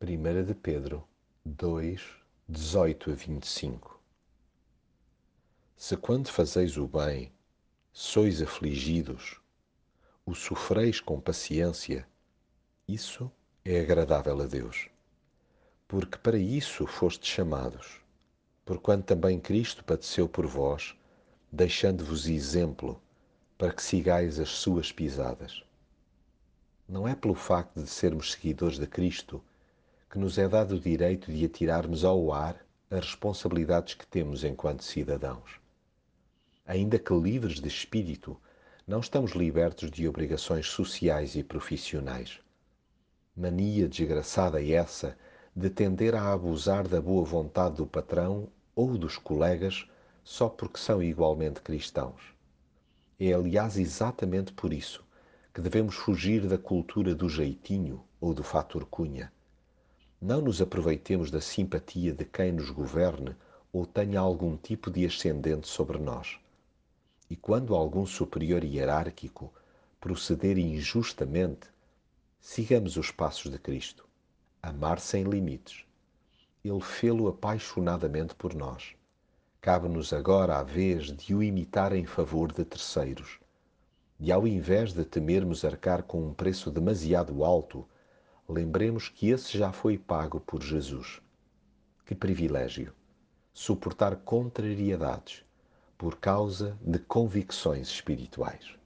1 de Pedro 2, 18 a 25 Se quando fazeis o bem, sois afligidos, o sofreis com paciência, isso é agradável a Deus. Porque para isso fostes chamados, porquanto também Cristo padeceu por vós, deixando-vos exemplo, para que sigais as suas pisadas. Não é pelo facto de sermos seguidores de Cristo que nos é dado o direito de atirarmos ao ar as responsabilidades que temos enquanto cidadãos. Ainda que livres de espírito, não estamos libertos de obrigações sociais e profissionais. Mania desgraçada é essa de tender a abusar da boa vontade do patrão ou dos colegas só porque são igualmente cristãos. É, aliás, exatamente por isso que devemos fugir da cultura do jeitinho ou do fator cunha não nos aproveitemos da simpatia de quem nos governe ou tenha algum tipo de ascendente sobre nós. E quando algum superior hierárquico proceder injustamente, sigamos os passos de Cristo. Amar sem limites. Ele fê-lo apaixonadamente por nós. Cabe-nos agora a vez de o imitar em favor de terceiros. E ao invés de temermos arcar com um preço demasiado alto, lembremos que esse já foi pago por Jesus. Que privilégio! Suportar contrariedades por causa de convicções espirituais.